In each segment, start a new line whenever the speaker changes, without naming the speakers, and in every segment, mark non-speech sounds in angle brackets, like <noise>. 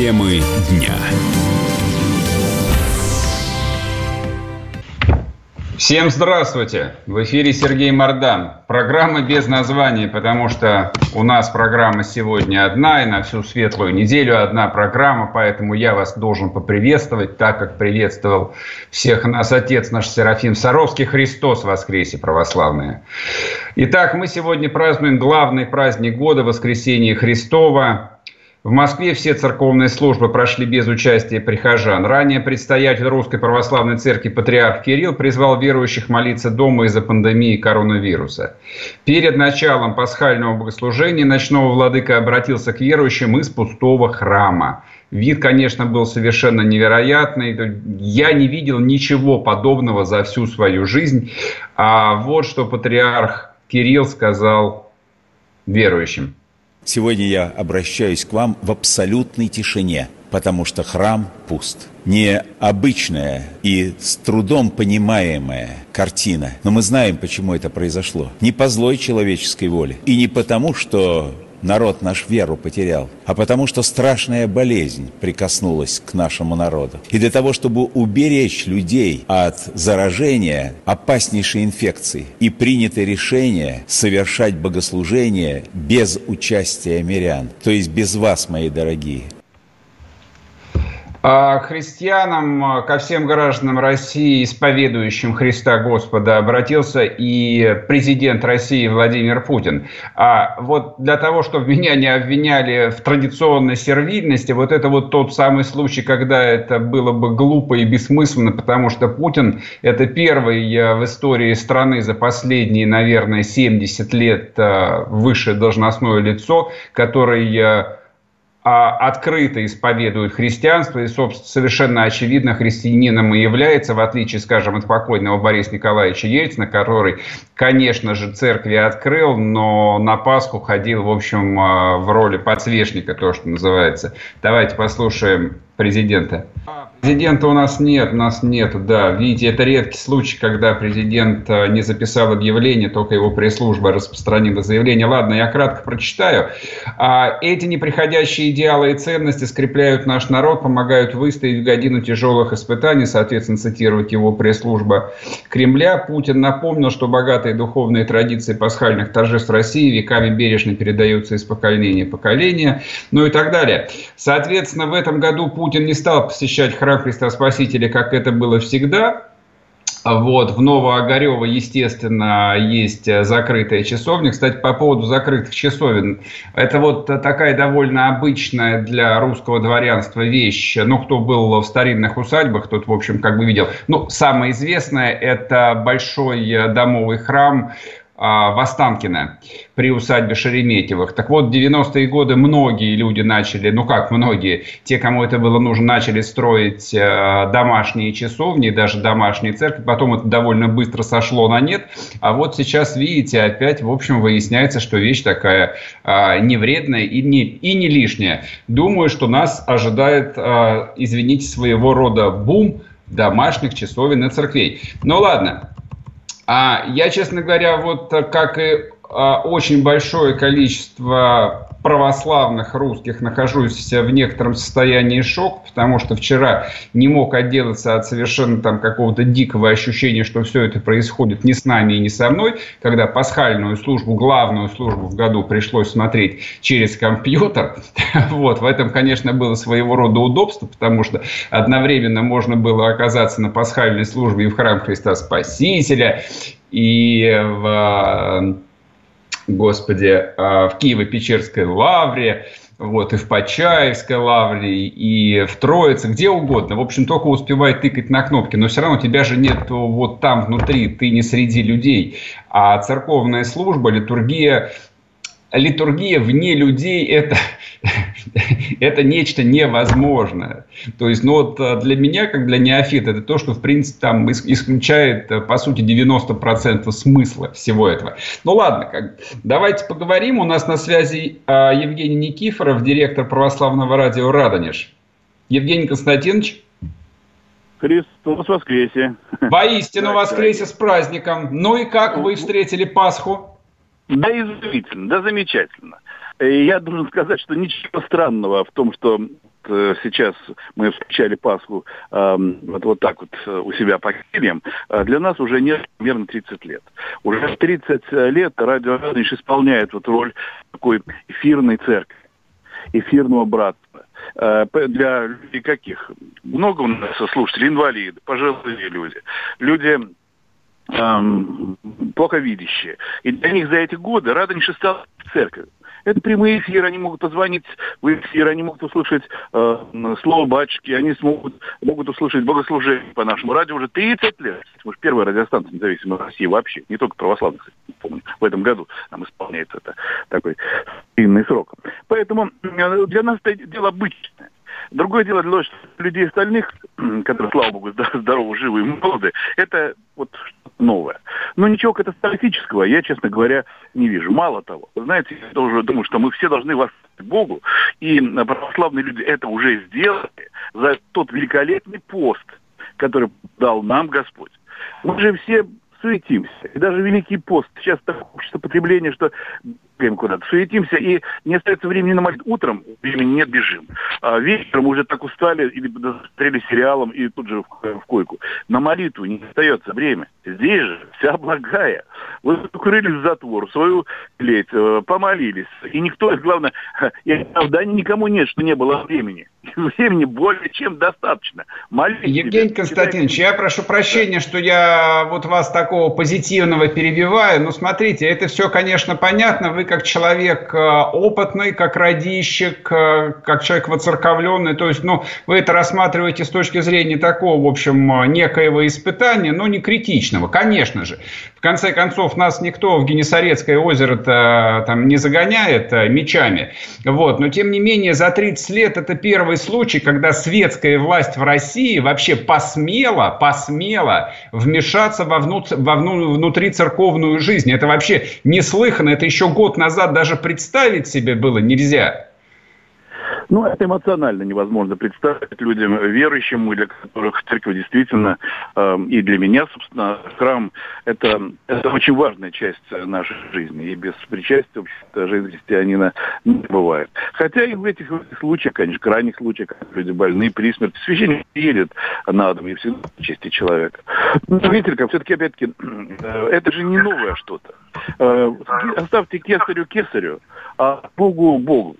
Темы дня.
Всем здравствуйте! В эфире Сергей Мордан. Программа без названия, потому что у нас программа сегодня одна, и на всю светлую неделю одна программа, поэтому я вас должен поприветствовать, так как приветствовал всех нас Отец наш Серафим Саровский. Христос воскресе, православные! Итак, мы сегодня празднуем главный праздник года – Воскресение Христова. В Москве все церковные службы прошли без участия прихожан. Ранее предстоятель Русской Православной Церкви патриарх Кирилл призвал верующих молиться дома из-за пандемии коронавируса. Перед началом пасхального богослужения ночного владыка обратился к верующим из пустого храма. Вид, конечно, был совершенно невероятный. Я не видел ничего подобного за всю свою жизнь. А вот что патриарх Кирилл сказал верующим.
Сегодня я обращаюсь к вам в абсолютной тишине, потому что храм пуст. Необычная и с трудом понимаемая картина. Но мы знаем, почему это произошло. Не по злой человеческой воле. И не потому, что народ наш веру потерял, а потому что страшная болезнь прикоснулась к нашему народу. И для того, чтобы уберечь людей от заражения опаснейшей инфекции, и принято решение совершать богослужение без участия мирян, то есть без вас, мои дорогие –
христианам, ко всем гражданам России, исповедующим Христа Господа, обратился и президент России Владимир Путин. А вот для того, чтобы меня не обвиняли в традиционной сервильности, вот это вот тот самый случай, когда это было бы глупо и бессмысленно, потому что Путин – это первый э, в истории страны за последние, наверное, 70 лет э, высшее должностное лицо, который э, а, открыто исповедует христианство и, собственно, совершенно очевидно христианином и является, в отличие, скажем, от покойного Бориса Николаевича Ельцина, который, конечно же, церкви открыл, но на Пасху ходил, в общем, а, в роли подсвечника, то, что называется. Давайте послушаем президента. Президента у нас нет, у нас нет, да. Видите, это редкий случай, когда президент э, не записал объявление, только его пресс-служба распространила заявление. Ладно, я кратко прочитаю. А, эти неприходящие идеалы и ценности скрепляют наш народ, помогают выстоять в годину тяжелых испытаний, соответственно, цитировать его пресс-служба Кремля. Путин напомнил, что богатые духовные традиции пасхальных торжеств России веками бережно передаются из поколения в поколение, ну и так далее. Соответственно, в этом году Путин не стал посещать храм храм Христа Спасителя, как это было всегда. Вот, в Новоогарево, естественно, есть закрытая часовня. Кстати, по поводу закрытых часовен. Это вот такая довольно обычная для русского дворянства вещь. Ну, кто был в старинных усадьбах, тот, в общем, как бы видел. Ну, самое известное – это большой домовый храм в Останкино при усадьбе Шереметьевых. Так вот, в 90-е годы многие люди начали, ну как многие, те, кому это было нужно, начали строить э, домашние часовни, даже домашние церкви. Потом это довольно быстро сошло на нет. А вот сейчас, видите, опять, в общем, выясняется, что вещь такая э, не вредная и не, и не лишняя. Думаю, что нас ожидает, э, извините, своего рода бум домашних часовен и церквей. Ну ладно, а я, честно говоря, вот э, как и а, очень большое количество православных русских нахожусь в некотором состоянии шока, потому что вчера не мог отделаться от совершенно там какого-то дикого ощущения, что все это происходит не с нами и не со мной, когда пасхальную службу, главную службу в году пришлось смотреть через компьютер. <laughs> Вот, в этом, конечно, было своего рода удобство, потому что одновременно можно было оказаться на пасхальной службе и в храм Христа Спасителя, и в господи, а, в Киево-Печерской лавре, вот, и в Почаевской лавре, и в Троице, где угодно. В общем, только успевай тыкать на кнопки, но все равно тебя же нет вот там внутри, ты не среди людей. А церковная служба, литургия, литургия вне людей это, <laughs> это нечто невозможное. То есть, ну вот э, для меня, как для неофита, это то, что, в принципе, там исключает, э, по сути, 90% смысла всего этого. Ну ладно, как, давайте поговорим. У нас на связи а, Евгений Никифоров, директор православного радио «Радонеж». Евгений Константинович.
Христос воскресе. <laughs>
Воистину воскресе с праздником. Ну и как вы встретили Пасху?
Да изумительно, да замечательно. Я должен сказать, что ничего странного в том, что э, сейчас мы встречали Пасху э, вот, вот так вот э, у себя по кельям, э, для нас уже нет примерно 30 лет. Уже 30 лет радио Радонеж исполняет вот роль такой эфирной церкви, эфирного братства. Э, для людей каких? Много у нас слушателей, инвалиды, пожилые люди, люди эм, плохо видящие. И для них за эти годы Радонеж стал церковью. Это прямые эфиры, они могут позвонить в эфир, они могут услышать э, слово батюшки, они смогут, могут услышать богослужение по нашему радио уже 30 лет. Мы же первая радиостанция независимой России вообще, не только православных, помню, в этом году нам исполняется это такой длинный срок. Поэтому для нас это дело обычное. Другое дело для людей остальных, <clears throat> которые, слава богу, здоровы, живы и молоды, это вот новое. Но ничего катастрофического я, честно говоря, не вижу. Мало того, знаете, я тоже думаю, что мы все должны вас Богу, и православные люди это уже сделали за тот великолепный пост, который дал нам Господь. Мы же все суетимся. И даже Великий пост. Сейчас такое общество потребления, что бегаем куда-то, суетимся, и не остается времени на молитву. Утром времени нет, бежим. А вечером уже так устали, или досмотрели сериалом, и тут же в, в койку. На молитву не остается время. Здесь же вся благая. Вы укрылись в затвор, свою клеть, э, помолились. И никто, <laughs> главное, и оправданий никому нет, что не было времени. <laughs> Времени более чем достаточно.
Молитесь Евгений Константинович, я прошу прощения, что я вот вас такого позитивного перебиваю, но смотрите, это все, конечно, понятно. Вы как человек э, опытный, как радищик, э, как человек воцерковленный, то есть, ну, вы это рассматриваете с точки зрения такого, в общем, э, некоего испытания, но не критичного, конечно же. В конце концов, нас никто в Генесарецкое озеро там не загоняет мечами, вот, но тем не менее за 30 лет это первый случай, когда светская власть в России вообще посмела, посмела вмешаться во, вну, во вну, внутри церковную жизнь. Это вообще неслыханно, это еще год назад даже представить себе было нельзя.
Ну, это эмоционально невозможно представить людям верующим, для которых церковь действительно, э, и для меня, собственно, храм это, это очень важная часть нашей жизни. И без причастия, вообще жизнь христианина не бывает. Хотя и в этих, случаях, конечно, крайних случаях, когда люди больны при смерти, священник едет на дом и всегда в чести человека. Но видите, как все-таки, опять-таки, э, это же не новое что-то. Э, оставьте кесарю кесарю, а Богу Богу.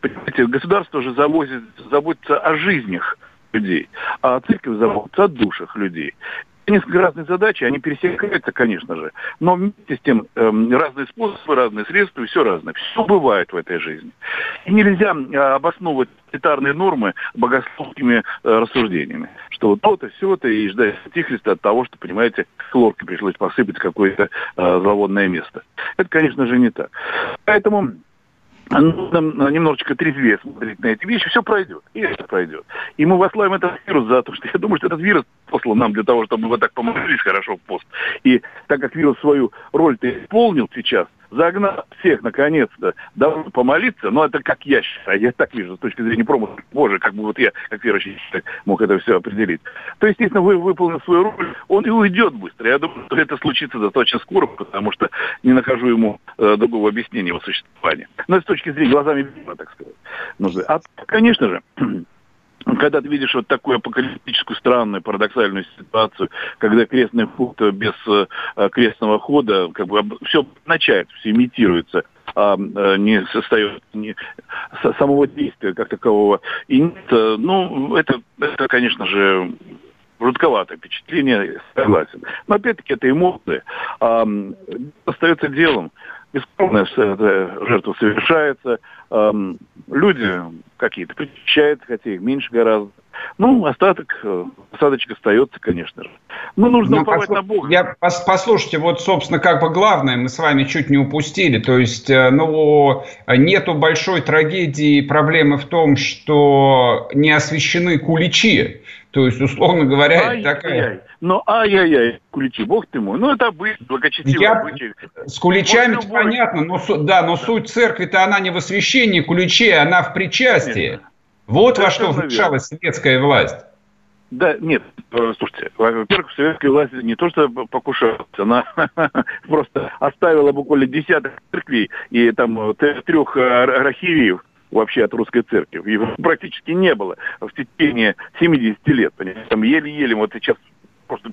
Понимаете, государство же завозит, заботится о жизнях людей, а церковь заботится о душах людей. Несколько разные задачи, они пересекаются, конечно же, но вместе с тем э, разные способы, разные средства, и все разное. Все бывает в этой жизни. И нельзя э, обосновывать элитарные нормы богословскими э, рассуждениями, что вот то-то, все-то, и ждать антихриста от того, что, понимаете, хлоркой пришлось посыпать какое-то э, зловонное место. Это, конечно же, не так. Поэтому нужно немножечко трезвее смотреть на эти вещи, все пройдет. И это пройдет. И мы вослаем этот вирус за то, что я думаю, что этот вирус послал нам для того, чтобы мы вот так помолились хорошо в пост. И так как вирус свою роль-то исполнил сейчас, загнал всех наконец-то давно помолиться, но это как я считаю, я так вижу с точки зрения промысла, боже, как бы вот я, как верующий человек, мог это все определить. То, естественно, вы выполнил свою роль, он и уйдет быстро. Я думаю, что это случится достаточно скоро, потому что не нахожу ему э, другого объяснения его существования. Но с точки зрения глазами, так сказать, нужно. А, конечно же, когда ты видишь вот такую апокалиптическую странную парадоксальную ситуацию, когда крестный ход без э, крестного хода, как бы все начает, все имитируется, а э, не состоит не, самого действия как такового. И нет, э, ну, это, это, конечно же, жутковатое впечатление, согласен. Но опять-таки это эмоции. А, остается делом. Бескровная жертва совершается, эм, люди какие-то причащаются, хотя их меньше гораздо. Ну, остаток, э, осадочек остается, конечно же.
Ну, нужно ну, послуш... на Бога. Я, послушайте, вот, собственно, как бы главное мы с вами чуть не упустили. То есть, э, ну, нету большой трагедии, проблемы в том, что не освещены куличи. То есть, условно говоря, ай, такая...
Но ай-яй-яй, куличи, бог ты мой. Ну, это обычай, благочестивый
Я... обычай. С куличами понятно, но, да, но да. суть церкви-то она не в освящении куличей, она в причастии. Конечно. Вот во что вмешалась советская власть.
Да, нет, э, слушайте, во-первых, советская власть не то что покушалась, она <laughs> просто оставила буквально десяток церквей и там трех архиереев вообще от русской церкви. Его практически не было в течение 70 лет. Понимаете? Там еле-еле, вот сейчас просто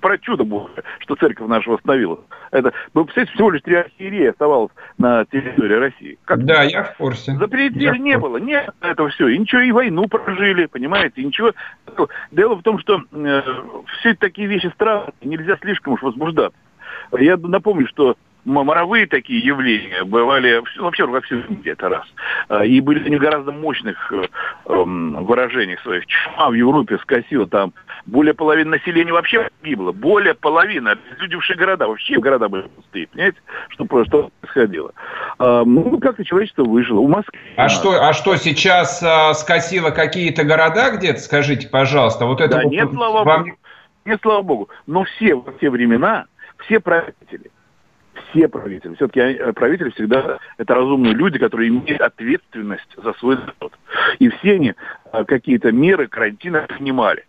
про чудо Божие, что церковь наша восстановила. Это, вы представляете, всего лишь три архиерея оставалось на территории России.
Как да, я в курсе.
Запретили не было, нет этого все. И ничего, и войну прожили, понимаете, и ничего. Дело в том, что э, все такие вещи странные, нельзя слишком уж возбуждаться. Я напомню, что моровые такие явления бывали вообще во всем мире, это раз. А, и были они в гораздо мощных э, эм, выражениях своих. Чума в Европе скосила там более половины населения вообще погибло. Более половины. Обезлюдевшие города. Вообще города были пустые. Понимаете, что, что происходило? А, ну, как-то человечество выжило. У Москвы.
А что, а что сейчас а, скосило какие-то города где-то? Скажите, пожалуйста. Вот это
да
вот,
нет, слава вам... богу. Нет, слава богу. Но все во все времена, все правители, все правители. Все-таки э, правители всегда это разумные люди, которые имеют ответственность за свой народ. И все они э, какие-то меры карантина принимали.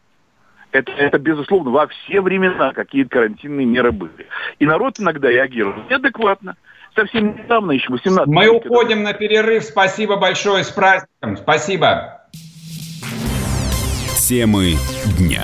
Это, это, безусловно, во все времена какие-то карантинные меры были. И народ иногда реагировал неадекватно. Совсем недавно, еще 18
Мы уходим на перерыв. Спасибо большое. С праздником. Спасибо.
Темы дня.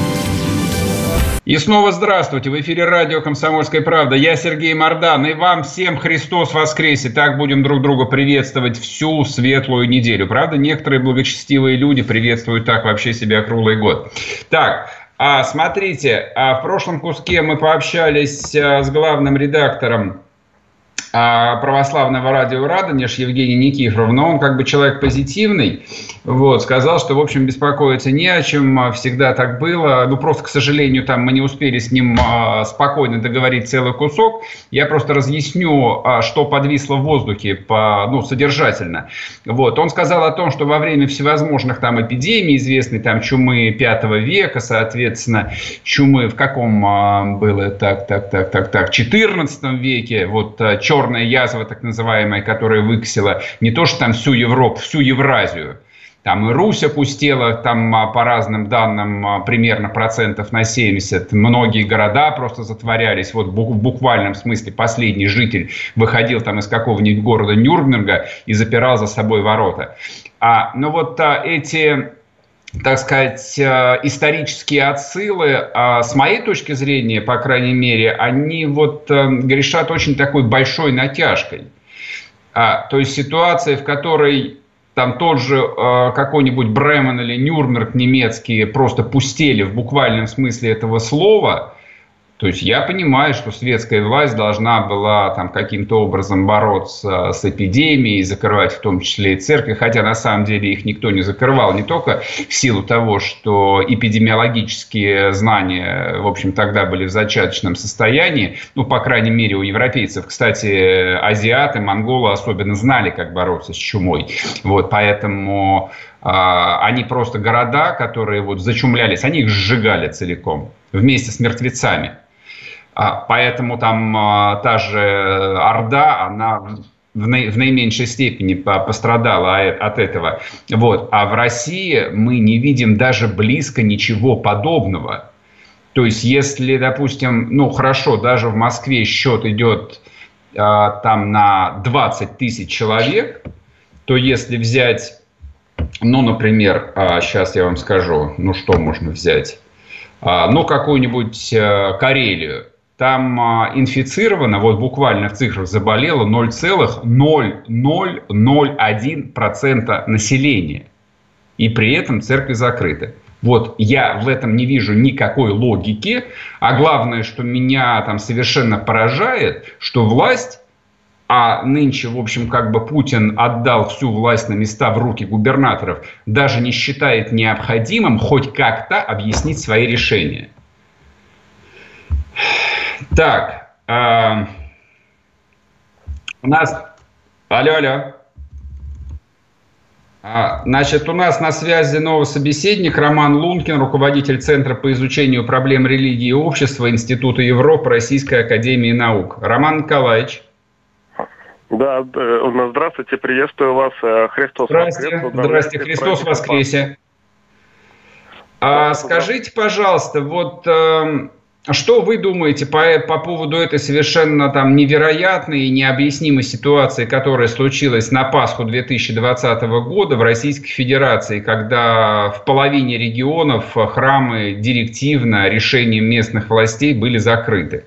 И снова здравствуйте. В эфире радио «Комсомольская правда». Я Сергей Мордан. И вам всем Христос воскресе. Так будем друг друга приветствовать всю светлую неделю. Правда, некоторые благочестивые люди приветствуют так вообще себя круглый год. Так, а, смотрите, а в прошлом куске мы пообщались а, с главным редактором православного радио «Радонеж» Евгений Никифоров, но он как бы человек позитивный, вот, сказал, что, в общем, беспокоиться не о чем, а, всегда так было, ну, просто, к сожалению, там мы не успели с ним а, спокойно договорить целый кусок, я просто разъясню, что подвисло в воздухе, по, ну, содержательно, вот, он сказал о том, что во время всевозможных там эпидемий, известной там чумы 5 века, соответственно, чумы в каком было, так, так, так, так, так, 14 веке, вот, черт черная язва, так называемая, которая выкосила не то, что там всю Европу, всю Евразию, там и Русь опустела, там а, по разным данным а, примерно процентов на 70. Многие города просто затворялись. Вот в буквальном смысле последний житель выходил там из какого-нибудь города Нюрнберга и запирал за собой ворота. А, но вот а, эти так сказать, э, исторические отсылы, а с моей точки зрения, по крайней мере, они вот э, грешат очень такой большой натяжкой. А, то есть ситуация, в которой там тот же э, какой-нибудь Бремен или Нюрнберг немецкие просто пустели в буквальном смысле этого слова – то есть я понимаю, что светская власть должна была там каким-то образом бороться с эпидемией, закрывать в том числе и церкви, хотя на самом деле их никто не закрывал, не только в силу того, что эпидемиологические знания, в общем, тогда были в зачаточном состоянии, ну, по крайней мере, у европейцев. Кстати, азиаты, монголы особенно знали, как бороться с чумой. Вот, поэтому а, они просто города, которые вот зачумлялись, они их сжигали целиком вместе с мертвецами. А, поэтому там а, та же Орда, она в, наименьшей степени пострадала от этого. Вот. А в России мы не видим даже близко ничего подобного. То есть, если, допустим, ну хорошо, даже в Москве счет идет а, там на 20 тысяч человек, то если взять, ну, например, а, сейчас я вам скажу, ну что можно взять, а, ну, какую-нибудь а, Карелию, там а, инфицировано, вот буквально в цифрах заболело 0,0001% населения. И при этом церкви закрыты. Вот я в этом не вижу никакой логики. А главное, что меня там совершенно поражает, что власть а нынче, в общем, как бы Путин отдал всю власть на места в руки губернаторов, даже не считает необходимым хоть как-то объяснить свои решения. Так, э, у нас... Алло, алло. А, значит, у нас на связи новый собеседник Роман Лункин, руководитель Центра по изучению проблем религии и общества Института Европы Российской Академии Наук. Роман Николаевич.
Да, здравствуйте, приветствую вас. Э, Христос
Здравствуйте, здравствуйте, Христос воскресе. А, скажите, пожалуйста, вот э, что вы думаете по, по поводу этой совершенно там невероятной и необъяснимой ситуации, которая случилась на Пасху 2020 года в Российской Федерации, когда в половине регионов храмы директивно решением местных властей были закрыты?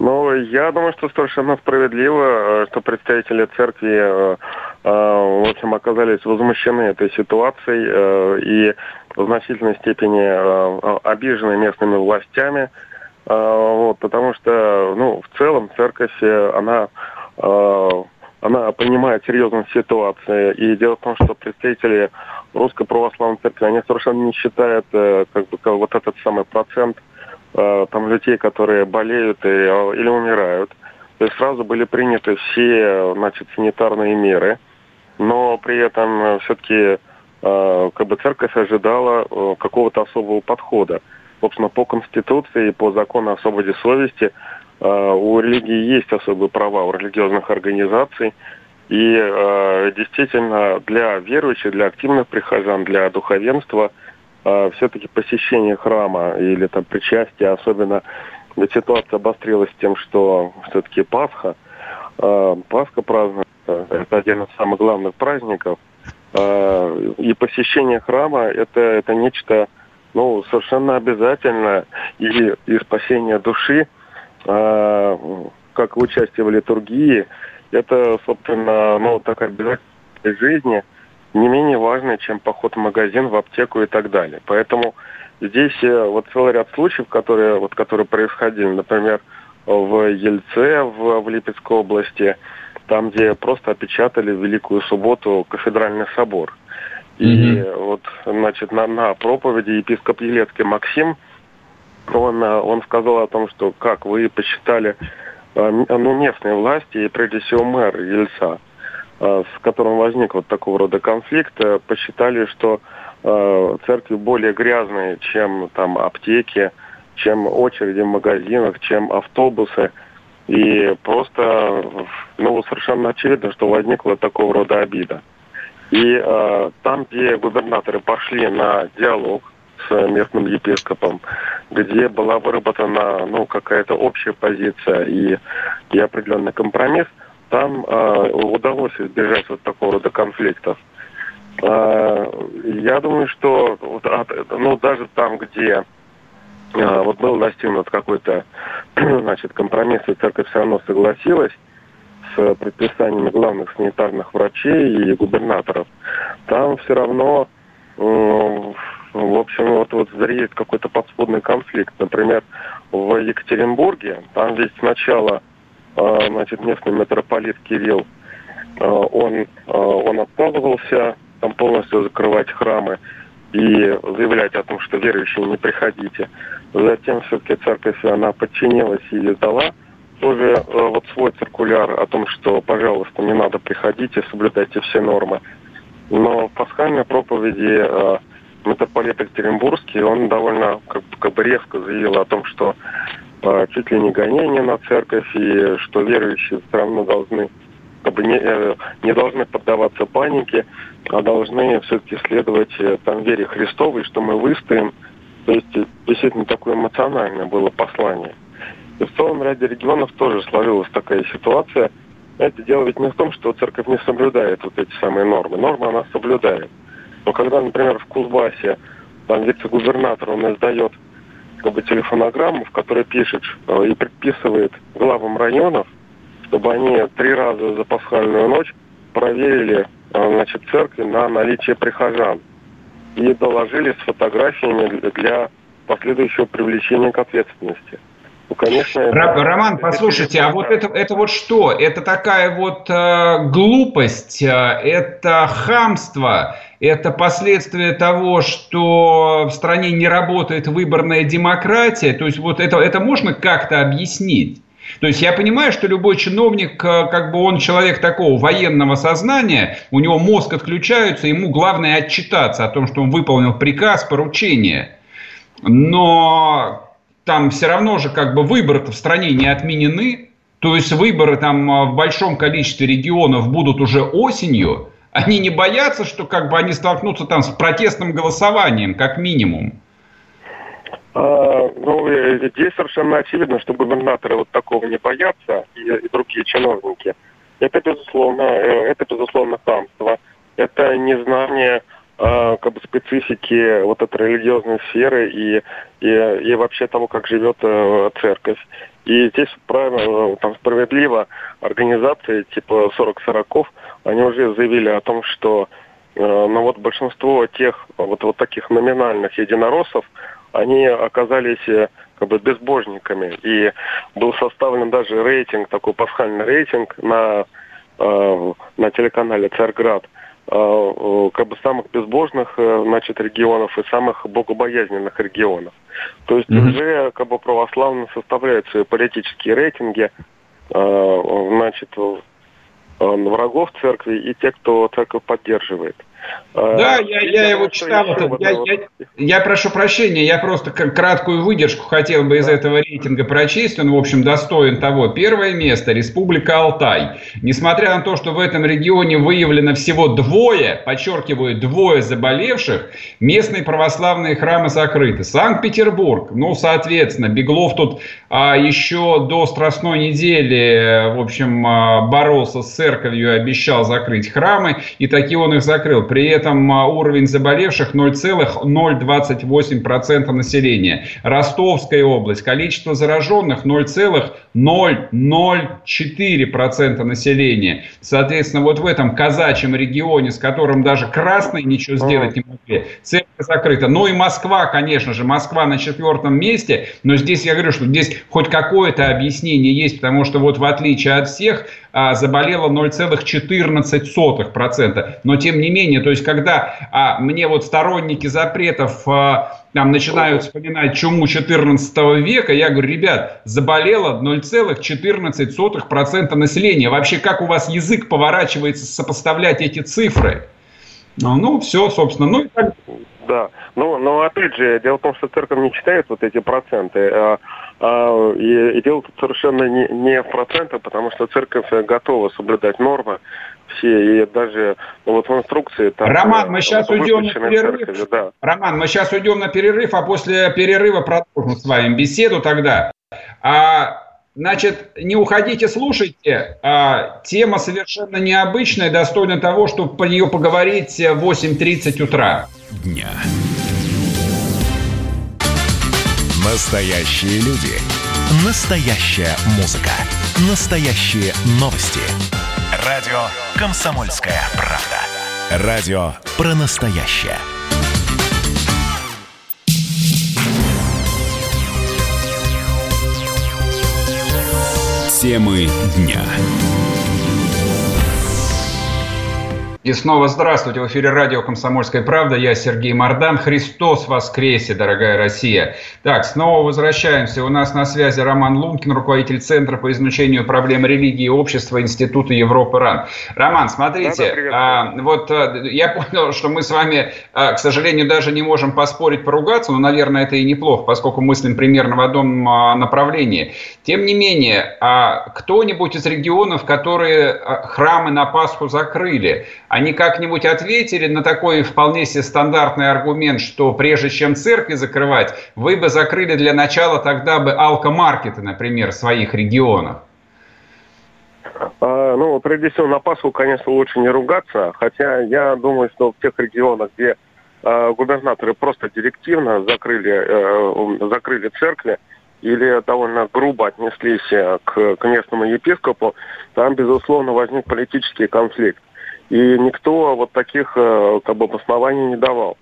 Ну, я думаю, что совершенно справедливо, э, что представители церкви, э, э, в общем, оказались возмущены этой ситуацией и в значительной степени э, обижены местными властями, э, вот, потому что, ну, в целом церковь, э, она, она понимает серьезность ситуации. И дело в том, что представители Русской Православной Церкви, они совершенно не считают как бы, вот этот самый процент там людей, которые болеют и, или умирают. То есть сразу были приняты все, значит, санитарные меры, но при этом все-таки Э, как бы церковь ожидала э, какого-то особого подхода. Собственно, по Конституции и по закону о свободе совести э, у религии есть особые права у религиозных организаций. И действительно для верующих, для активных прихожан, для духовенства все-таки посещение храма или там причастие, особенно ведь ситуация обострилась тем, что все-таки Пасха, Пасха празднуется, это один из самых главных праздников – Э, и посещение храма это, это нечто ну, совершенно обязательно. И, и спасение души, э, как участие в литургии, это, собственно, ну, такая обязательная жизни, не менее важная, чем поход в магазин, в аптеку и так далее. Поэтому здесь э, вот целый ряд случаев, которые, вот, которые происходили, например, в Ельце, в, в Липецкой области, там, где просто опечатали в Великую Субботу кафедральный собор. И mm-hmm. вот, значит, на, на проповеди епископ Елецкий Максим, он, он сказал о том, что как вы посчитали э, ну, местные власти и прежде всего мэр Ельца, э, с которым возник вот такого рода конфликт, э, посчитали, что церкви более грязные, чем там аптеки, чем очереди в магазинах, чем автобусы. И просто, ну, совершенно очевидно, что возникла такого рода обида. И э, там, где губернаторы пошли на диалог с местным епископом, где была выработана, ну, какая-то общая позиция и, и определенный компромисс, там э, удалось избежать вот такого рода конфликтов. Э, я думаю, что вот, ну, даже там, где вот был достигнут какой-то <clears throat> значит, компромисс, и церковь все равно согласилась с предписаниями главных санитарных врачей и губернаторов, там все равно, в общем, вот, вот зреет какой-то подспудный конфликт. Например, в Екатеринбурге, там ведь сначала а, значит, местный митрополит Кирилл, а, он, он отказывался там полностью закрывать храмы и заявлять о том, что верующие не приходите. Затем все-таки церковь, она подчинилась и издала тоже э, вот свой циркуляр о том, что, пожалуйста, не надо приходить и соблюдайте все нормы. Но в пасхальной проповеди э, митрополит Екатеринбургский, он довольно как, как бы резко заявил о том, что э, чуть ли не гонение на церковь, и что верующие все равно должны как бы не, э, не должны поддаваться панике, а должны все-таки следовать э, там вере Христовой, что мы выстоим, то есть действительно такое эмоциональное было послание. И в целом ряде регионов тоже сложилась такая ситуация. Это дело ведь не в том, что церковь не соблюдает вот эти самые нормы. Нормы она соблюдает. Но когда, например, в Кузбассе там вице-губернатор, он издает как бы телефонограмму, в которой пишет э, и предписывает главам районов, чтобы они три раза за пасхальную ночь проверили э, значит, церкви на наличие прихожан и доложили с фотографиями для последующего привлечения к ответственности.
Ну, конечно, это... Роман, послушайте, а вот это, это вот что? Это такая вот э, глупость, э, это хамство, это последствия того, что в стране не работает выборная демократия. То есть вот это, это можно как-то объяснить? То есть я понимаю, что любой чиновник, э, как бы он человек такого военного сознания, у него мозг отключается, ему главное отчитаться о том, что он выполнил приказ, поручение. Но там все равно же как бы выборы-то в стране не отменены. То есть выборы там э, в большом количестве регионов будут уже осенью. Они не боятся, что как бы они столкнутся там с протестным голосованием, как минимум.
А, ну, здесь совершенно очевидно, что губернаторы вот такого не боятся, и, и другие чиновники. Это, безусловно, э, это, безусловно, хамство. Это незнание э, как бы специфики вот этой религиозной сферы и, и, и вообще того, как живет э, церковь. И здесь правильно, там справедливо организации типа 40 сороков, они уже заявили о том, что э, ну вот большинство тех вот, вот таких номинальных единороссов, они оказались э, как бы безбожниками. И был составлен даже рейтинг, такой пасхальный рейтинг на, э, на телеканале «Царьград», э, как бы самых безбожных значит, регионов и самых богобоязненных регионов. То есть mm-hmm. уже как бы православные составляют свои политические рейтинги, значит, врагов церкви и те, кто церковь поддерживает.
Да, а, я, я его читал. Я, я, я прошу прощения, я просто краткую выдержку хотел бы из этого рейтинга прочесть. Он, в общем, достоин того. Первое место – Республика Алтай. Несмотря на то, что в этом регионе выявлено всего двое, подчеркиваю, двое заболевших, местные православные храмы закрыты. Санкт-Петербург, ну, соответственно, Беглов тут а, еще до Страстной недели, в общем, а, боролся с церковью, обещал закрыть храмы, и таки он их закрыл. При этом а, уровень заболевших 0,028% населения. Ростовская область. Количество зараженных 0,004% населения. Соответственно, вот в этом казачьем регионе, с которым даже красные ничего сделать не могли, церковь закрыта. Ну и Москва, конечно же. Москва на четвертом месте. Но здесь я говорю, что здесь хоть какое-то объяснение есть, потому что вот в отличие от всех, а, заболело 0,14%. Но тем не менее, то есть когда а, мне вот сторонники запретов а, там начинают вспоминать чуму 14 века, я говорю, ребят, заболело 0,14% населения. Вообще, как у вас язык поворачивается сопоставлять эти цифры? Ну, ну все, собственно. Ну, и так...
Да, ну, но опять же, дело в том, что церковь не читает вот эти проценты. А, а, и, и дело тут совершенно не, не в процентах, потому что церковь готова соблюдать нормы все, и даже ну, вот в инструкции...
Там, Роман, мы сейчас уйдем на перерыв. Церковь, да. Роман, мы сейчас уйдем на перерыв, а после перерыва продолжим с вами беседу тогда. А, значит, не уходите, слушайте. А, тема совершенно необычная, достойна того, чтобы по нее поговорить в 8.30 утра. Дня.
Настоящие люди. Настоящая музыка. Настоящие новости. Радио «Комсомольская правда». Радио про настоящее. Темы дня.
И снова здравствуйте. В эфире радио «Комсомольская правда». Я Сергей Мордан. Христос воскресе, дорогая Россия. Так, снова возвращаемся. У нас на связи Роман Лункин, руководитель Центра по изучению проблем религии и общества Института Европы РАН. Роман, смотрите, да, а, вот а, я понял, что мы с вами, а, к сожалению, даже не можем поспорить, поругаться, но, наверное, это и неплохо, поскольку мыслим примерно в одном а, направлении. Тем не менее, а, кто-нибудь из регионов, которые а, храмы на Пасху закрыли, они как-нибудь ответили на такой вполне себе стандартный аргумент, что прежде чем церкви закрывать, вы бы закрыли для начала тогда бы алкомаркеты, например, в своих регионах?
А, ну, прежде всего, на Пасху, конечно, лучше не ругаться, хотя я думаю, что в тех регионах, где а, губернаторы просто директивно закрыли, э, закрыли церкви, или довольно грубо отнеслись э, к, к местному епископу, там, безусловно, возник политический конфликт. И никто вот таких э, как бы обоснований не давал.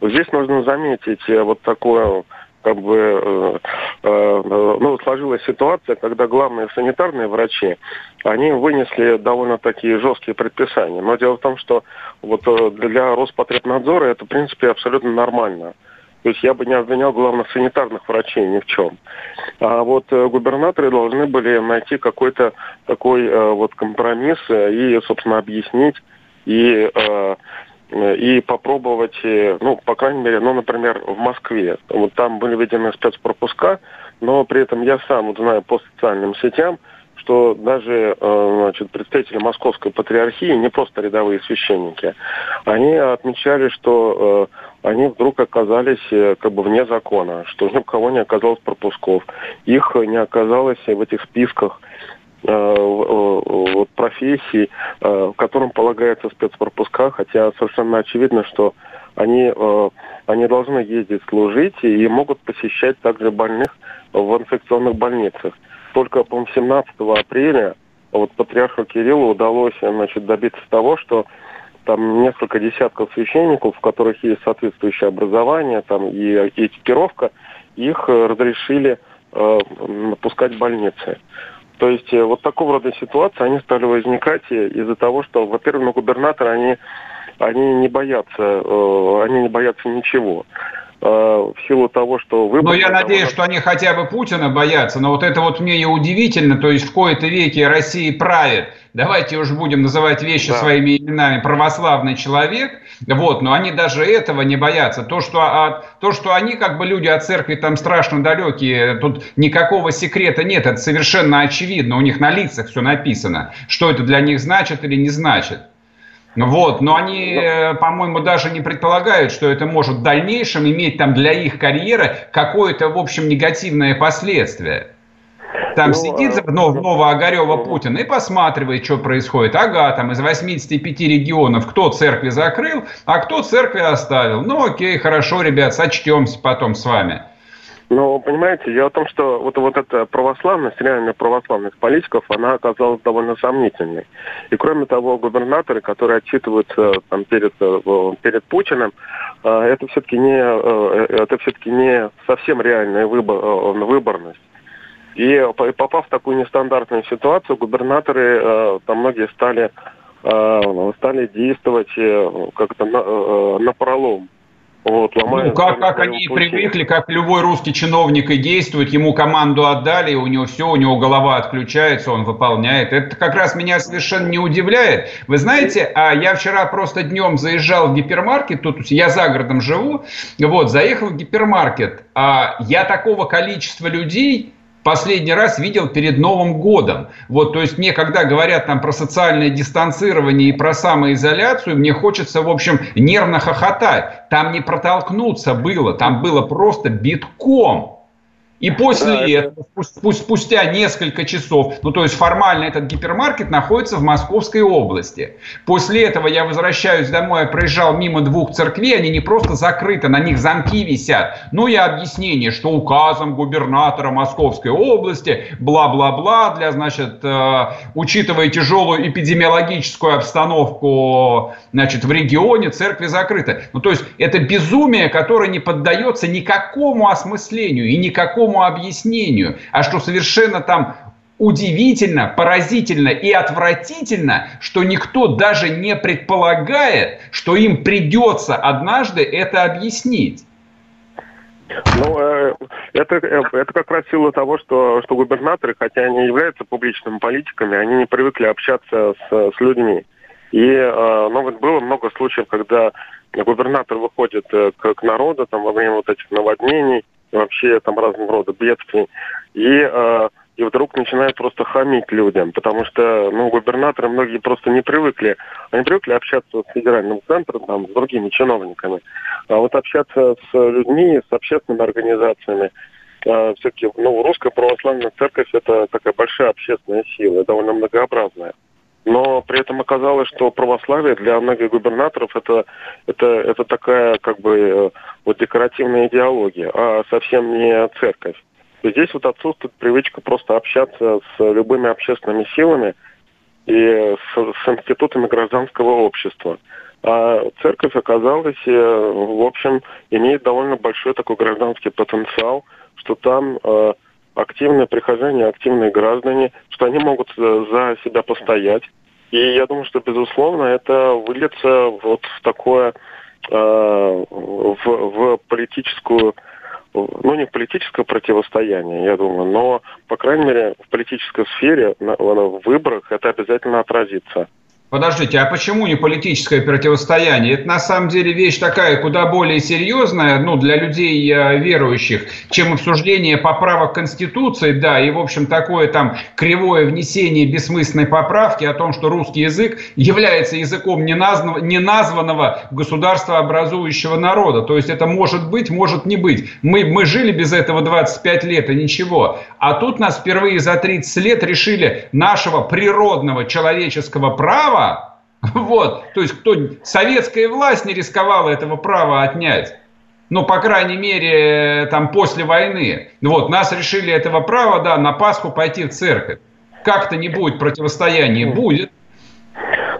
Здесь нужно заметить э, вот такое как бы э, э, ну, сложилась ситуация, когда главные санитарные врачи, они вынесли довольно такие жесткие предписания. Но дело в том, что вот для Роспотребнадзора это, в принципе, абсолютно нормально. То есть я бы не обвинял главных санитарных врачей ни в чем. А вот э, губернаторы должны были найти какой-то такой э, вот компромисс и, собственно, объяснить и и попробовать, ну, по крайней мере, ну, например, в Москве. Вот там были введены спецпропуска, но при этом я сам вот знаю по социальным сетям, что даже э, значит, представители Московской патриархии, не просто рядовые священники, они отмечали, что э, они вдруг оказались э, как бы вне закона, что ни у кого не оказалось пропусков, их не оказалось в этих списках вот, профессий, которым полагается спецпропуска, хотя совершенно очевидно, что они, они должны ездить служить и могут посещать также больных в инфекционных больницах только, по-моему, 17 апреля вот патриарху Кириллу удалось значит, добиться того, что там несколько десятков священников, у которых есть соответствующее образование там, и, и экипировка, их э, разрешили э, пускать в больницы. То есть э, вот такого рода ситуации, они стали возникать из-за того, что, во-первых, ну, губернаторы, они, они не боятся, э, они не боятся ничего. Э, в силу того, что выборы...
Ну, я надеюсь, что они хотя бы Путина боятся, но вот это вот мне и удивительно, то есть в кои-то веке России правит, давайте уж будем называть вещи да. своими именами, православный человек, вот, но они даже этого не боятся. То что, а, то, что они как бы люди от церкви там страшно далекие, тут никакого секрета нет, это совершенно очевидно, у них на лицах все написано, что это для них значит или не значит. Вот, но они, э, по-моему, даже не предполагают, что это может в дальнейшем иметь там для их карьеры какое-то, в общем, негативное последствие. Там ну, сидит а... ну, Новоогарева Путин и посматривает, что происходит. Ага, там из 85 регионов кто церкви закрыл, а кто церкви оставил. Ну окей, хорошо, ребят, сочтемся потом с вами.
Но, понимаете, дело в том, что вот, вот эта православность, реальная православность политиков, она оказалась довольно сомнительной. И кроме того, губернаторы, которые отчитываются там, перед, э, перед Путиным, э, это все-таки не, э, это все-таки не совсем реальная выбор, выборность. И попав в такую нестандартную ситуацию, губернаторы, там многие стали, стали действовать как-то на, на пролом
вот, ну, как, как они пути. привыкли, как любой русский чиновник и действует, ему команду отдали, у него все, у него голова отключается, он выполняет. Это как раз меня совершенно не удивляет. Вы знаете, а я вчера просто днем заезжал в гипермаркет, тут я за городом живу, вот, заехал в гипермаркет, а я такого количества людей последний раз видел перед Новым годом. Вот, то есть мне, когда говорят там про социальное дистанцирование и про самоизоляцию, мне хочется, в общем, нервно хохотать. Там не протолкнуться было, там было просто битком. И после да, этого, это... спустя несколько часов, ну то есть формально этот гипермаркет находится в Московской области. После этого я возвращаюсь домой, я проезжал мимо двух церквей, они не просто закрыты, на них замки висят. Ну и объяснение, что указом губернатора Московской области, бла-бла-бла, для, значит, э, учитывая тяжелую эпидемиологическую обстановку, значит, в регионе, церкви закрыты. Ну то есть это безумие, которое не поддается никакому осмыслению и никакому никакому объяснению, а что совершенно там удивительно, поразительно и отвратительно, что никто даже не предполагает, что им придется однажды это объяснить.
Ну, э, это, э, это как раз сила того, что, что губернаторы, хотя они являются публичными политиками, они не привыкли общаться с, с людьми. И э, ну, вот было много случаев, когда губернатор выходит к, к народу там, во время вот этих наводнений, вообще там разного рода бедствий. И, э, и вдруг начинают просто хамить людям, потому что ну, губернаторы многие просто не привыкли. Они привыкли общаться с федеральным центром, там, с другими чиновниками. А вот общаться с людьми, с общественными организациями, э, все-таки ну, русская православная церковь это такая большая общественная сила, довольно многообразная но при этом оказалось, что православие для многих губернаторов это, это, это такая как бы э, вот декоративная идеология, а совсем не церковь. И здесь вот отсутствует привычка просто общаться с любыми общественными силами и с, с институтами гражданского общества. А церковь оказалась, э, в общем, имеет довольно большой такой гражданский потенциал, что там э, активные прихожане, активные граждане, что они могут э, за себя постоять. И я думаю, что, безусловно, это выльется вот в такое в, в политическую ну, не в политическое противостояние, я думаю, но, по крайней мере, в политической сфере, на, в выборах это обязательно отразится.
Подождите, а почему не политическое противостояние? Это на самом деле вещь такая куда более серьезная, ну, для людей э, верующих, чем обсуждение поправок Конституции, да, и, в общем, такое там кривое внесение бессмысленной поправки о том, что русский язык является языком неназванного, неназванного государствообразующего народа. То есть это может быть, может не быть. Мы, мы жили без этого 25 лет, и ничего. А тут нас впервые за 30 лет решили нашего природного человеческого права <laughs> Вот, то есть кто советская власть не рисковала этого права отнять. Ну, по крайней мере, там после войны. Вот, нас решили этого права, да, на Пасху пойти в церковь. Как-то не будет противостояния, будет.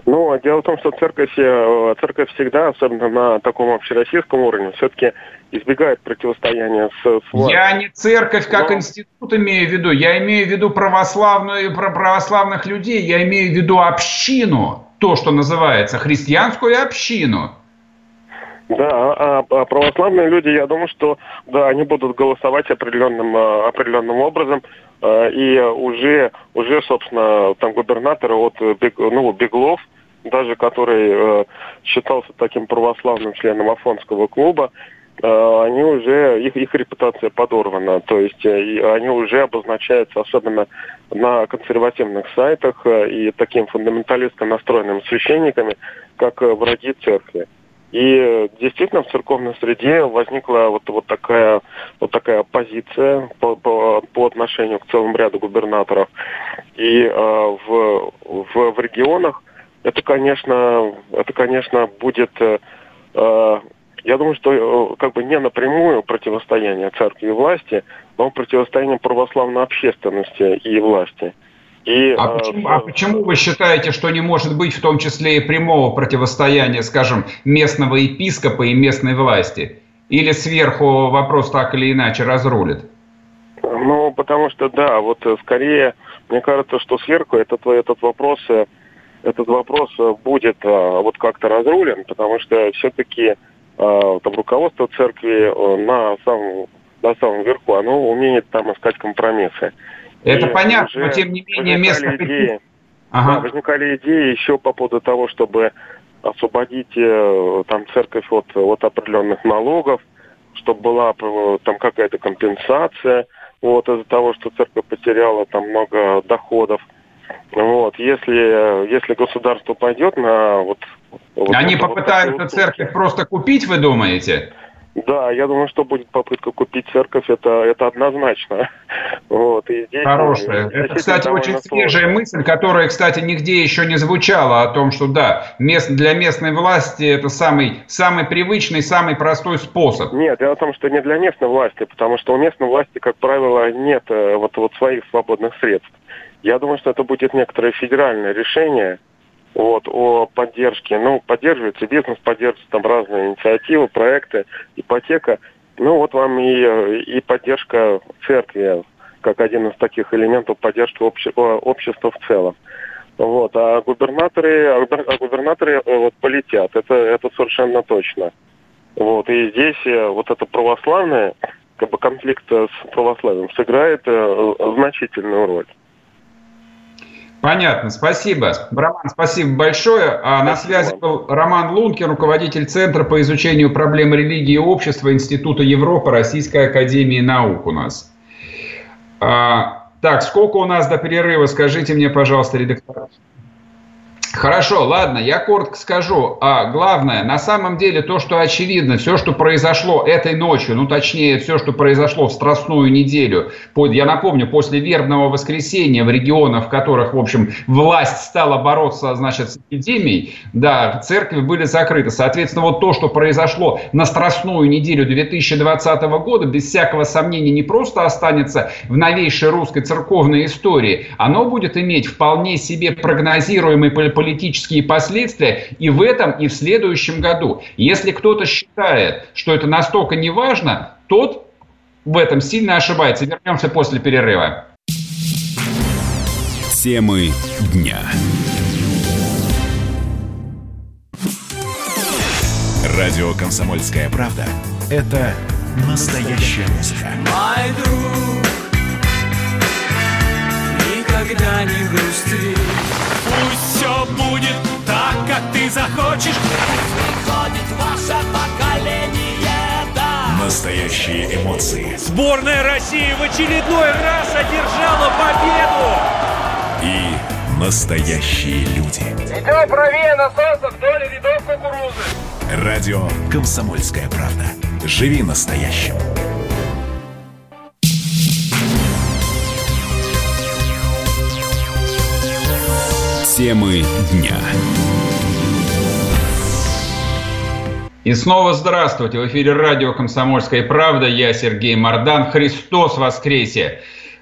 Ну, а дело в том, что церковь, э, церковь всегда, особенно на таком общероссийском уровне, все-таки избегает противостояния с, с
властью. Я не церковь как Но... институт имею в виду, я имею в виду православную, православных людей, я имею в виду общину то, что называется, христианскую общину.
Да, а, а православные люди, я думаю, что да, они будут голосовать определенным, а, определенным образом, а, и уже, уже, собственно, там губернаторы от ну, Беглов, даже который э, считался таким православным членом Афонского клуба, Э, они уже, их, их репутация подорвана. То есть э, они уже обозначаются, особенно на консервативных сайтах э, и таким фундаменталистско настроенными священниками, как враги церкви. И действительно в церковной среде возникла вот, вот, такая, вот такая позиция по, по, по отношению к целому ряду губернаторов. И э, в, в, в регионах это, конечно, это, конечно, будет э, я думаю, что э, как бы не напрямую противостояние церкви и власти, но противостояние православной общественности и власти.
И, а, э, почему, а почему вы считаете, что не может быть в том числе и прямого противостояния, скажем, местного епископа и местной власти? Или сверху вопрос так или иначе разрулит?
Ну, потому что, да, вот э, скорее, мне кажется, что сверху этот, этот вопрос этот вопрос будет вот как-то разрулен, потому что все-таки а, там руководство церкви э, на самом, на самом верху, оно умеет там искать компромиссы.
Это и понятно, но тем не менее место...
Идеи, ага. да, возникали идеи еще по поводу того, чтобы освободить э, там церковь от, от определенных налогов, чтобы была э, там какая-то компенсация вот из-за того, что церковь потеряла там много доходов. Вот, если, если государство пойдет на вот
вот Они попытаются церковь просто купить, вы думаете?
Да, я думаю, что будет попытка купить церковь, это, это однозначно. <laughs>
Вот, и здесь, Хорошая. Это, кстати, очень свежая сложно. мысль, которая, кстати, нигде еще не звучала о том, что да, мест, для местной власти это самый, самый привычный, самый простой способ.
Нет, дело в том, что не для местной власти, потому что у местной власти, как правило, нет э, вот, вот своих свободных средств. Я думаю, что это будет некоторое федеральное решение, вот, о поддержке. Ну, поддерживается бизнес, поддерживаются там разные инициативы, проекты, ипотека. Ну, вот вам и, и поддержка церкви, как один из таких элементов поддержки обще, общества в целом. Вот, а губернаторы, а губернаторы э, вот, полетят, это, это совершенно точно. Вот, и здесь э, вот это православное, как бы конфликт с православием сыграет э, значительную роль.
Понятно, спасибо. Роман, спасибо большое. А спасибо. На связи был Роман Лункин, руководитель Центра по изучению проблем религии и общества Института Европы Российской Академии Наук у нас. А, так, сколько у нас до перерыва, скажите мне, пожалуйста, редактор. Хорошо, ладно, я коротко скажу. А главное, на самом деле то, что очевидно, все, что произошло этой ночью, ну точнее, все, что произошло в Страстную неделю, я напомню, после вербного воскресенья в регионах, в которых, в общем, власть стала бороться, значит, с эпидемией, да, церкви были закрыты. Соответственно, вот то, что произошло на Страстную неделю 2020 года, без всякого сомнения, не просто останется в новейшей русской церковной истории, оно будет иметь вполне себе прогнозируемый политические последствия и в этом, и в следующем году. Если кто-то считает, что это настолько не важно, тот в этом сильно ошибается. Вернемся после перерыва.
Темы дня. Радио «Комсомольская правда» — это настоящая музыка.
Мой друг, никогда не грусти.
Пусть все будет так, как ты захочешь.
Приходит ваше поколение, да.
Настоящие эмоции.
Сборная России в очередной раз одержала победу.
И настоящие люди.
Идем правее на солнце вдоль рядов кукурузы.
Радио «Комсомольская правда». Живи настоящим. Темы дня.
И снова здравствуйте. В эфире радио «Комсомольская правда». Я Сергей Мордан. Христос воскресе!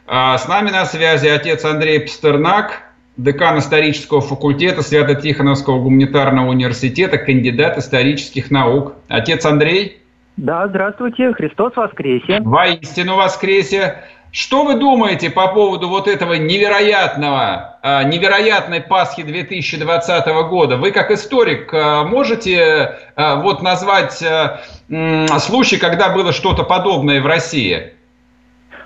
А, с нами на связи отец Андрей Пастернак, декан исторического факультета Свято-Тихоновского гуманитарного университета, кандидат исторических наук. Отец Андрей?
Да, здравствуйте. Христос воскресе!
Воистину воскресе! Что вы думаете по поводу вот этого невероятного, а, невероятной Пасхи 2020 года? Вы как историк а, можете а, вот назвать случай, когда было что-то подобное в России?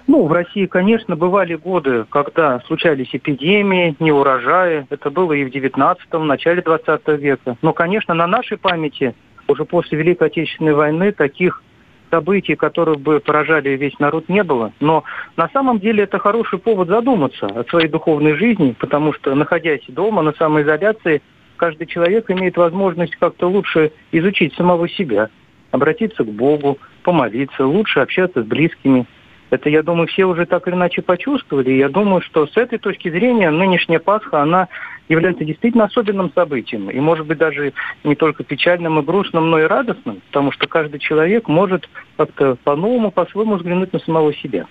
Ну, в России, конечно, бывали годы, когда случались эпидемии, неурожаи. Это было и в 19-м, в начале 20 века. Но, конечно, на нашей памяти уже после Великой Отечественной войны таких событий, которые бы поражали весь народ, не было. Но на самом деле это хороший повод задуматься о своей духовной жизни, потому что, находясь дома на самоизоляции, каждый человек имеет возможность как-то лучше изучить самого себя, обратиться к Богу, помолиться, лучше общаться с близкими, это, я думаю, все уже так или иначе почувствовали. Я думаю, что с этой точки зрения нынешняя Пасха, она является действительно особенным событием. И, может быть, даже не только печальным и грустным, но и радостным, потому что каждый человек может как-то по-новому, по-своему взглянуть на самого себя.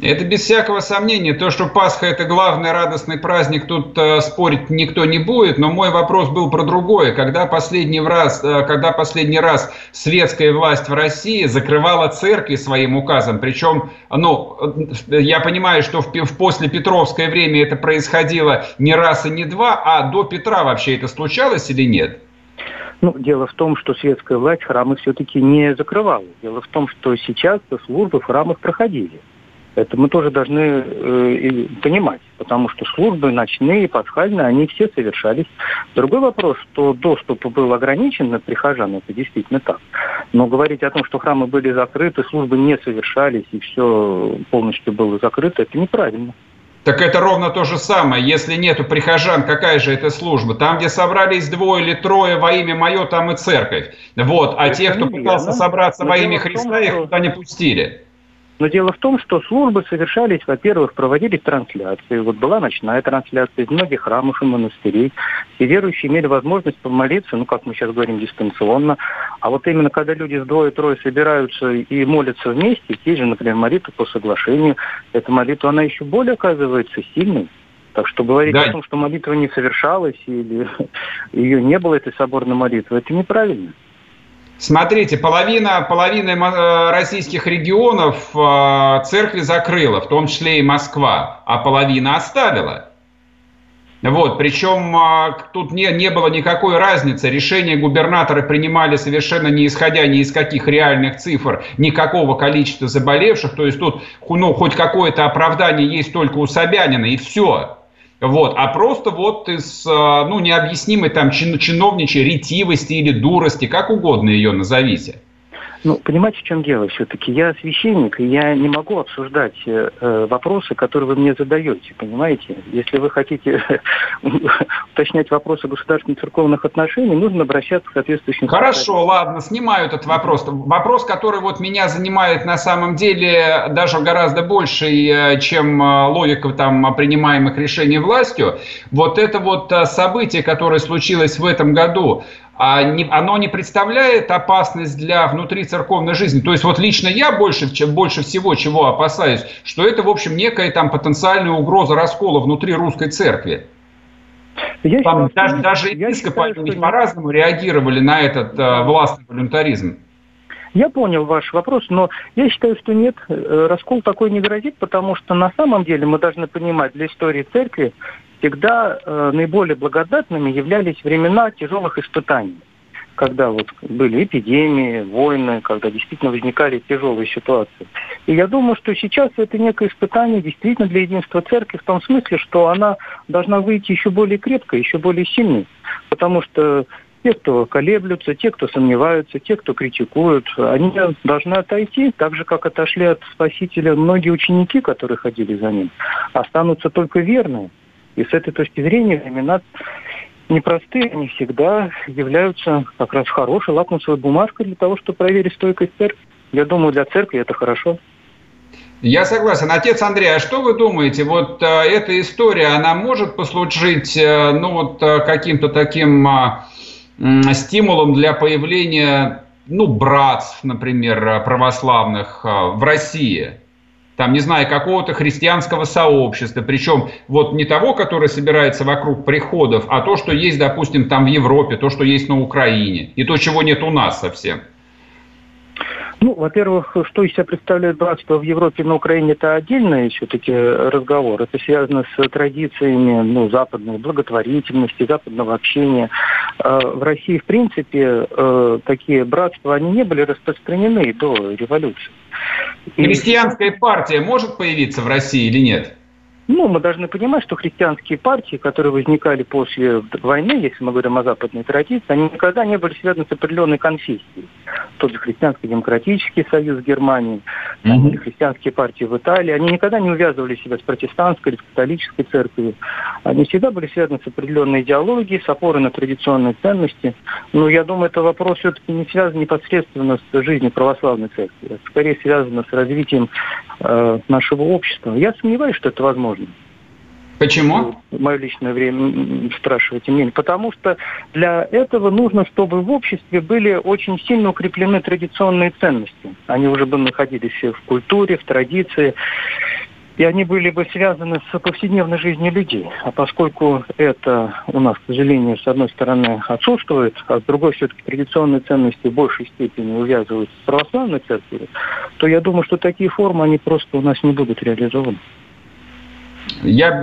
Это без всякого сомнения. То, что Пасха – это главный радостный праздник, тут э, спорить никто не будет. Но мой вопрос был про другое. Когда последний, раз, э, когда последний раз светская власть в России закрывала церкви своим указом, причем, ну, э, я понимаю, что в, в после Петровское время это происходило не раз и не два, а до Петра вообще это случалось или нет?
Ну, дело в том, что светская власть храмы все-таки не закрывала. Дело в том, что сейчас службы в храмах проходили. Это мы тоже должны э, понимать, потому что службы ночные, пасхальные, они все совершались. Другой вопрос, что доступ был ограничен на прихожан, это действительно так. Но говорить о том, что храмы были закрыты, службы не совершались и все полностью было закрыто, это неправильно.
Так это ровно то же самое. Если нету прихожан, какая же это служба? Там, где собрались двое или трое во имя мое, там и церковь. Вот. А это те, кто пытался собраться во имя Христа, их туда не пустили.
Но дело в том, что службы совершались, во-первых, проводились трансляции. Вот была ночная трансляция из многих храмов и монастырей. Все верующие имели возможность помолиться, ну, как мы сейчас говорим, дистанционно. А вот именно когда люди с двое-трое собираются и молятся вместе, те же, например, молитва по соглашению, эта молитва, она еще более оказывается сильной. Так что говорить да. о том, что молитва не совершалась или <laughs> ее не было, этой соборной молитвы, это неправильно.
Смотрите, половина, половина э, российских регионов э, церкви закрыла, в том числе и Москва, а половина оставила. Вот, причем э, тут не, не было никакой разницы. Решения губернаторы принимали совершенно не исходя ни из каких реальных цифр, никакого количества заболевших. То есть тут ну, хоть какое-то оправдание есть только у Собянина, и все. Вот, а просто вот из, а, ну, необъяснимой там чин, чиновничьей ретивости или дурости, как угодно ее назовите.
Ну, понимаете, в чем дело все-таки? Я священник, и я не могу обсуждать э, э вопросы, которые вы мне задаете, понимаете? Если вы хотите <laughs> уточнять вопросы государственных церковных отношений, нужно обращаться к соответствующим...
Хорошо, ладно, снимаю этот вопрос. Вопрос, который вот меня занимает на самом деле даже гораздо больше, э, чем э, логика там принимаемых решений властью, вот это вот событие, которое случилось в этом году, а оно не представляет опасность для внутри церковной жизни. То есть вот лично я больше, чем, больше всего чего опасаюсь, что это, в общем, некая там потенциальная угроза раскола внутри русской церкви. Я там считаю, даже, даже епископы по-разному реагировали на этот э, властный волюнтаризм.
Я понял ваш вопрос, но я считаю, что нет, э, раскол такой не грозит, потому что на самом деле мы должны понимать, для истории церкви всегда э, наиболее благодатными являлись времена тяжелых испытаний. когда вот были эпидемии, войны, когда действительно возникали тяжелые ситуации. И я думаю, что сейчас это некое испытание действительно для единства церкви в том смысле, что она должна выйти еще более крепко, еще более сильной. Потому что те, кто колеблются, те, кто сомневаются, те, кто критикуют, они должны отойти, так же, как отошли от Спасителя многие ученики, которые ходили за ним. Останутся только верные. И с этой точки зрения времена непростые, они всегда являются как раз хорошей лакмусовой бумажкой для того, чтобы проверить стойкость церкви. Я думаю, для церкви это хорошо.
Я согласен. Отец Андрей, а что вы думаете? Вот э, эта история, она может послужить, э, ну вот э, каким-то таким э, стимулом для появления, ну, братств, например, э, православных э, в России? Там, не знаю, какого-то христианского сообщества, причем вот не того, которое собирается вокруг приходов, а то, что есть, допустим, там в Европе, то, что есть на Украине, и то, чего нет у нас совсем.
Ну, во-первых, что из себя представляет братство в Европе и на Украине, это отдельный все-таки разговор. Это связано с традициями ну, западной благотворительности, западного общения. А в России, в принципе, э, такие братства, они не были распространены до революции.
Христианская партия может появиться в России или нет?
Ну, мы должны понимать, что христианские партии, которые возникали после войны, если мы говорим о западной традиции, они никогда не были связаны с определенной конфессией. Тот же Христианский демократический союз Германии, mm-hmm. христианские партии в Италии, они никогда не увязывали себя с протестантской или с католической церковью. Они всегда были связаны с определенной идеологией, с опорой на традиционные ценности. Но я думаю, это вопрос все-таки не связан непосредственно с жизнью православной церкви, а скорее связано с развитием э, нашего общества. Я сомневаюсь, что это возможно.
Почему?
Мое личное время спрашиваете мнение. Потому что для этого нужно, чтобы в обществе были очень сильно укреплены традиционные ценности. Они уже бы находились в культуре, в традиции. И они были бы связаны с повседневной жизнью людей. А поскольку это у нас, к сожалению, с одной стороны отсутствует, а с другой все-таки традиционные ценности в большей степени увязываются с православной церковью, то я думаю, что такие формы, они просто у нас не будут реализованы.
Я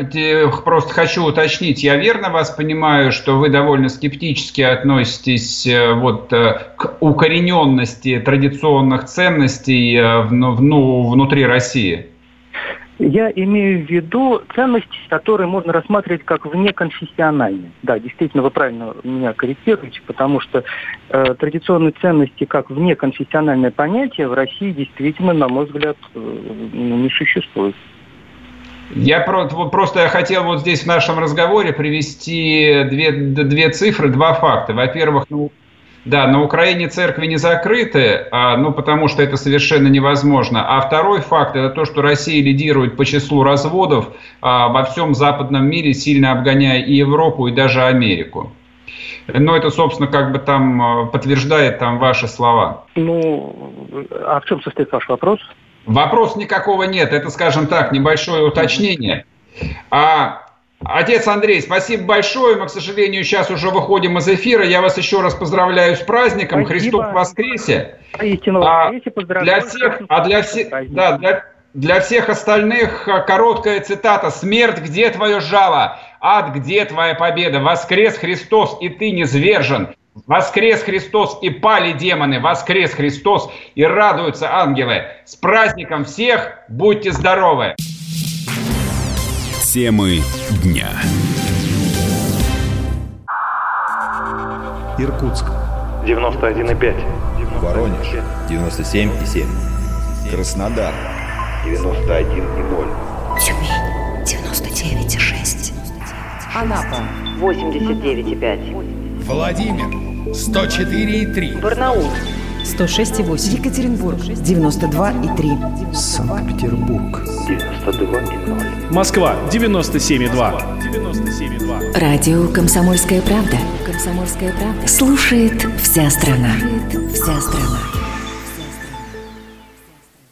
просто хочу уточнить, я верно вас понимаю, что вы довольно скептически относитесь э, вот э, к укорененности традиционных ценностей э, ну, внутри России?
Я имею в виду ценности, которые можно рассматривать как внеконфессиональные. Да, действительно, вы правильно меня корректируете, потому что э, традиционные ценности как внеконфессиональное понятие в России действительно, на мой взгляд, э, не существует.
Я просто я хотел вот здесь в нашем разговоре привести две, две цифры, два факта. Во-первых, ну, да, на Украине церкви не закрыты, а, ну, потому что это совершенно невозможно. А второй факт – это то, что Россия лидирует по числу разводов а, во всем западном мире, сильно обгоняя и Европу, и даже Америку. Но это, собственно, как бы там а, подтверждает там ваши слова.
Ну, а в чем состоит ваш вопрос?
Вопрос никакого нет. Это, скажем так, небольшое уточнение. А, отец Андрей, спасибо большое. Мы, к сожалению, сейчас уже выходим из эфира. Я вас еще раз поздравляю с праздником. Спасибо. Христос воскресе. А для всех, а для всех, да, для, для всех остальных а, короткая цитата. «Смерть, где твое жало? Ад, где твоя победа? Воскрес Христос, и ты не звержен. Воскрес Христос и пали демоны, воскрес Христос и радуются ангелы. С праздником всех, будьте здоровы!
Темы дня.
Иркутск. 91,5.
Воронеж. 97,7. Краснодар.
91,0. Тюмень. 99,6.
Анапа. 89,5.
Владимир 104,3.
Барнаул
106,8. Екатеринбург 92,3.
Санкт-Петербург
92,0. Москва 97,2.
97,2. Радио «Комсомольская правда». «Комсомольская правда». Слушает вся страна. Слушает вся страна.